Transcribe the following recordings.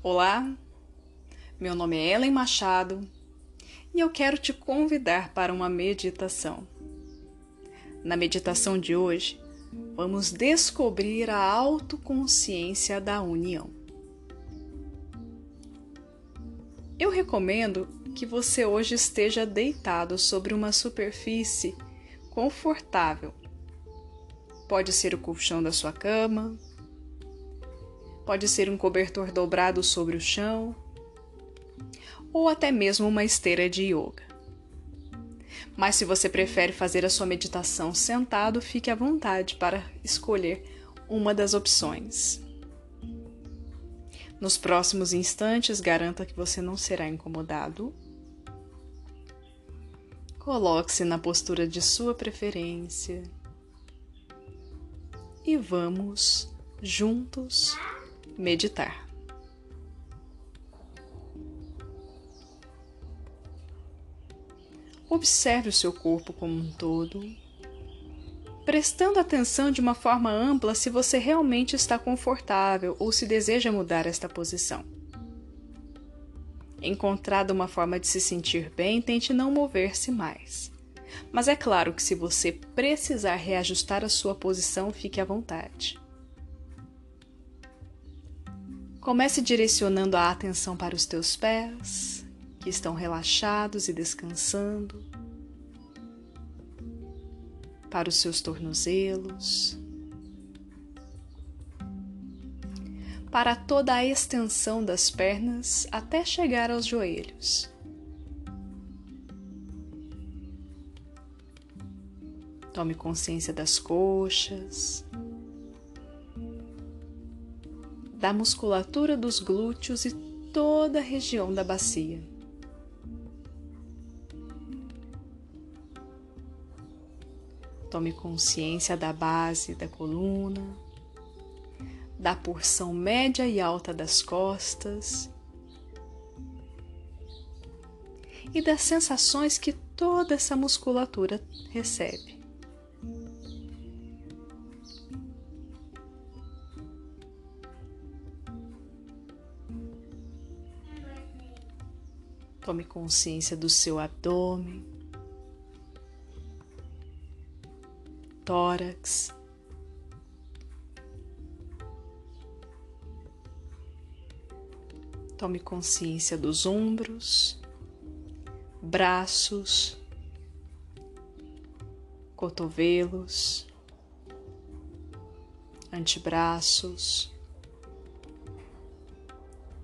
Olá, meu nome é Ellen Machado e eu quero te convidar para uma meditação. Na meditação de hoje, vamos descobrir a autoconsciência da união. Eu recomendo que você hoje esteja deitado sobre uma superfície confortável. Pode ser o colchão da sua cama, pode ser um cobertor dobrado sobre o chão ou até mesmo uma esteira de yoga. Mas se você prefere fazer a sua meditação sentado, fique à vontade para escolher uma das opções. Nos próximos instantes, garanta que você não será incomodado. Coloque-se na postura de sua preferência e vamos juntos meditar. Observe o seu corpo como um todo, prestando atenção de uma forma ampla se você realmente está confortável ou se deseja mudar esta posição. Encontrada uma forma de se sentir bem, tente não mover-se mais. Mas é claro que se você precisar reajustar a sua posição, fique à vontade. Comece direcionando a atenção para os teus pés, que estão relaxados e descansando, para os seus tornozelos, para toda a extensão das pernas até chegar aos joelhos. Tome consciência das coxas, da musculatura dos glúteos e toda a região da bacia. Tome consciência da base da coluna, da porção média e alta das costas e das sensações que toda essa musculatura recebe. Tome consciência do seu abdômen, tórax, Tome consciência dos ombros, braços, cotovelos, antebraços,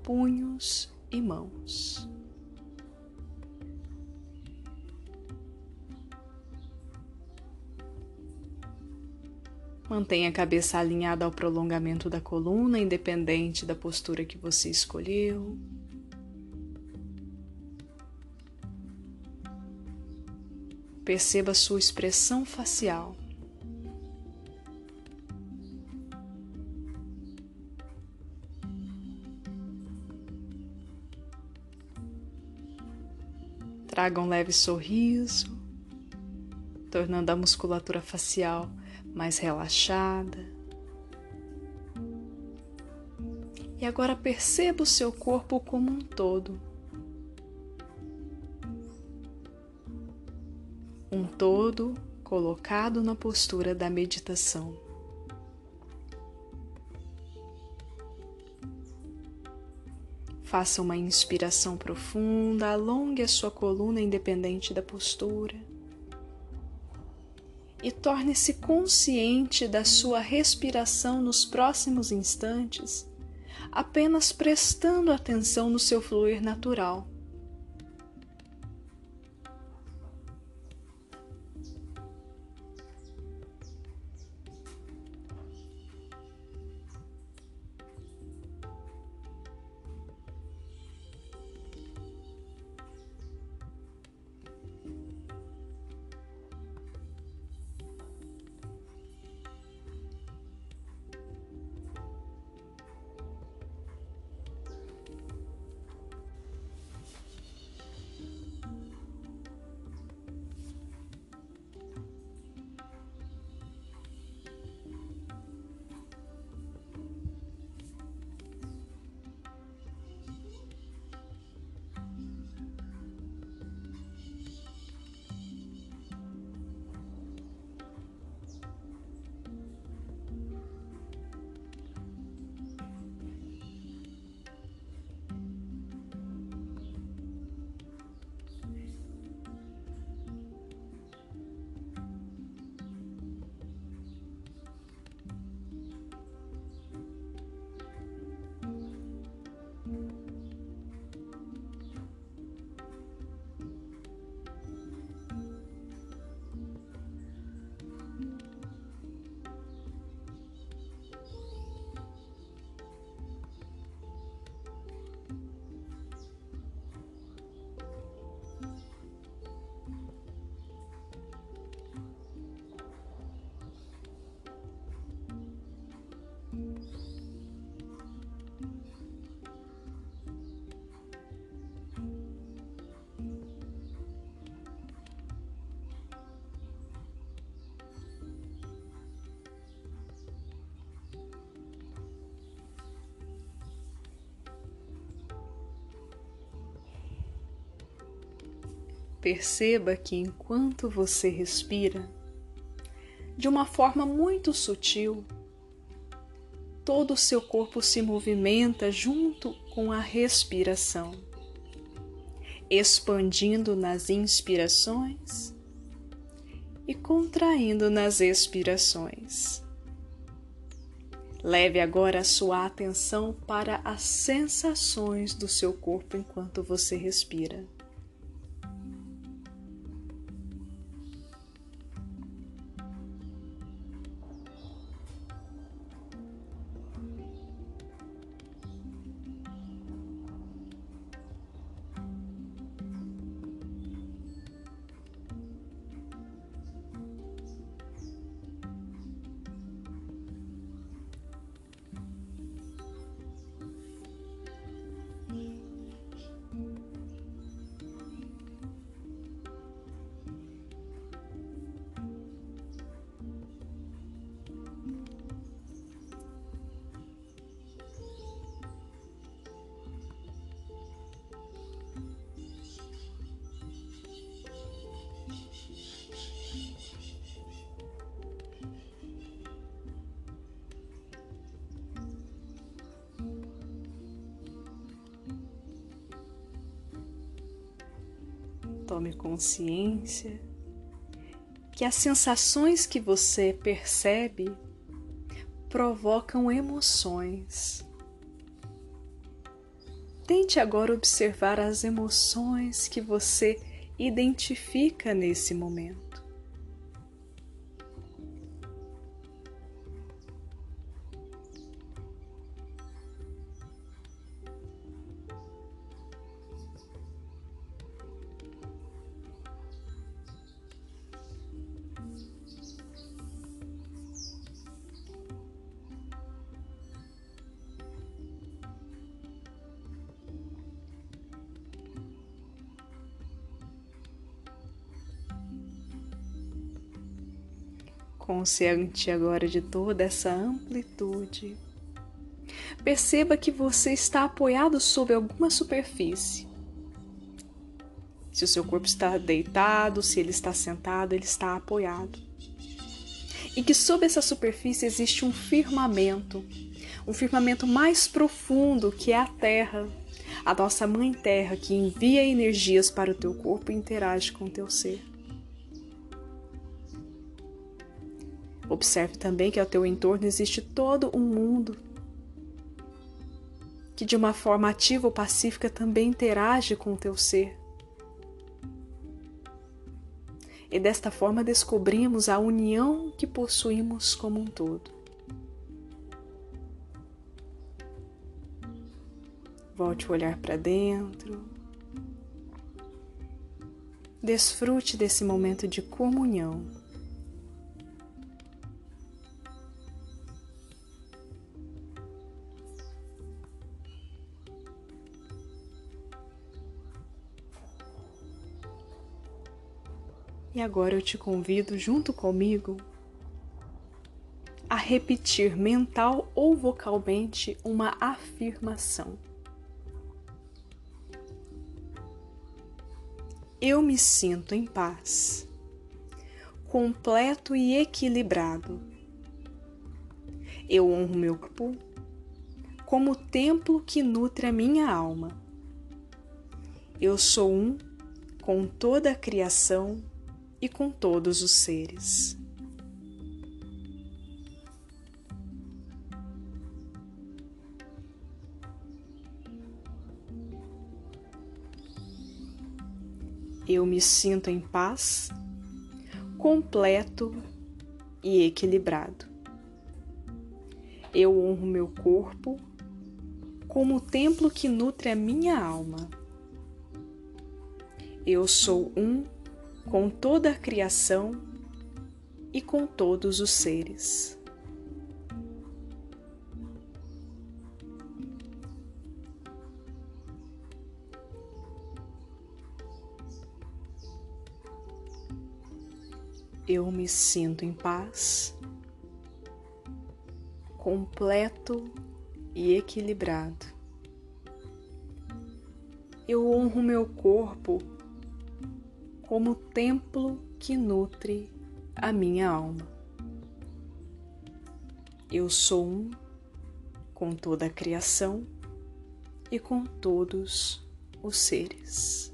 punhos e mãos. Mantenha a cabeça alinhada ao prolongamento da coluna, independente da postura que você escolheu. Perceba sua expressão facial. Traga um leve sorriso, tornando a musculatura facial mais relaxada. E agora perceba o seu corpo como um todo. Um todo colocado na postura da meditação. Faça uma inspiração profunda, alongue a sua coluna independente da postura e torne-se consciente da sua respiração nos próximos instantes, apenas prestando atenção no seu fluir natural. Perceba que enquanto você respira, de uma forma muito sutil, todo o seu corpo se movimenta junto com a respiração, expandindo nas inspirações e contraindo nas expirações. Leve agora a sua atenção para as sensações do seu corpo enquanto você respira. Tome consciência que as sensações que você percebe provocam emoções. Tente agora observar as emoções que você identifica nesse momento. Consciente agora de toda essa amplitude. Perceba que você está apoiado sobre alguma superfície. Se o seu corpo está deitado, se ele está sentado, ele está apoiado. E que sob essa superfície existe um firmamento, um firmamento mais profundo que é a Terra, a nossa Mãe Terra que envia energias para o teu corpo e interage com o teu ser. Observe também que ao teu entorno existe todo um mundo que de uma forma ativa ou pacífica também interage com o teu ser. E desta forma descobrimos a união que possuímos como um todo. Volte o olhar para dentro. Desfrute desse momento de comunhão. E agora eu te convido, junto comigo, a repetir mental ou vocalmente uma afirmação. Eu me sinto em paz, completo e equilibrado. Eu honro meu corpo como templo que nutre a minha alma. Eu sou um com toda a criação e com todos os seres. Eu me sinto em paz, completo e equilibrado. Eu honro meu corpo como o templo que nutre a minha alma. Eu sou um com toda a criação e com todos os seres. Eu me sinto em paz, completo e equilibrado. Eu honro meu corpo como templo que nutre a minha alma. Eu sou um com toda a criação e com todos os seres.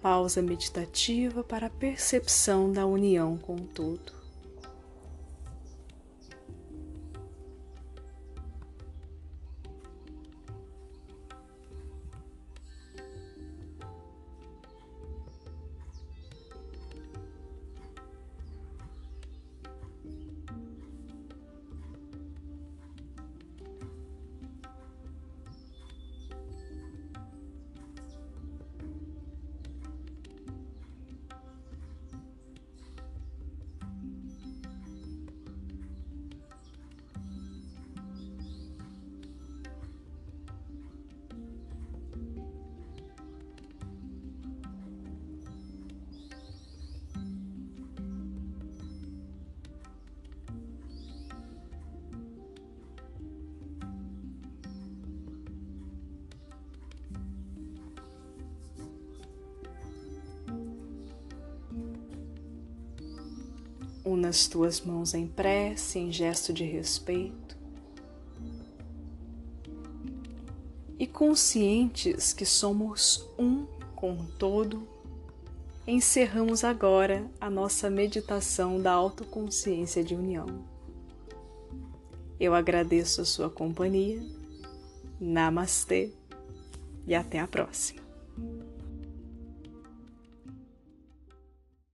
Pausa meditativa para a percepção da união com tudo. Una as tuas mãos em prece, em gesto de respeito. E conscientes que somos um com o todo, encerramos agora a nossa meditação da autoconsciência de união. Eu agradeço a sua companhia. Namastê e até a próxima.